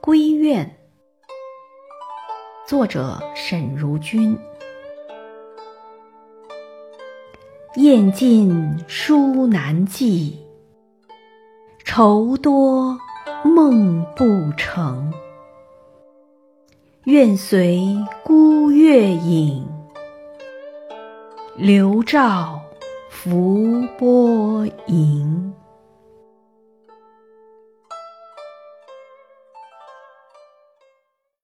归院，作者沈如君。雁尽书难寄，愁多梦不成。愿随孤月影，流照浮波影。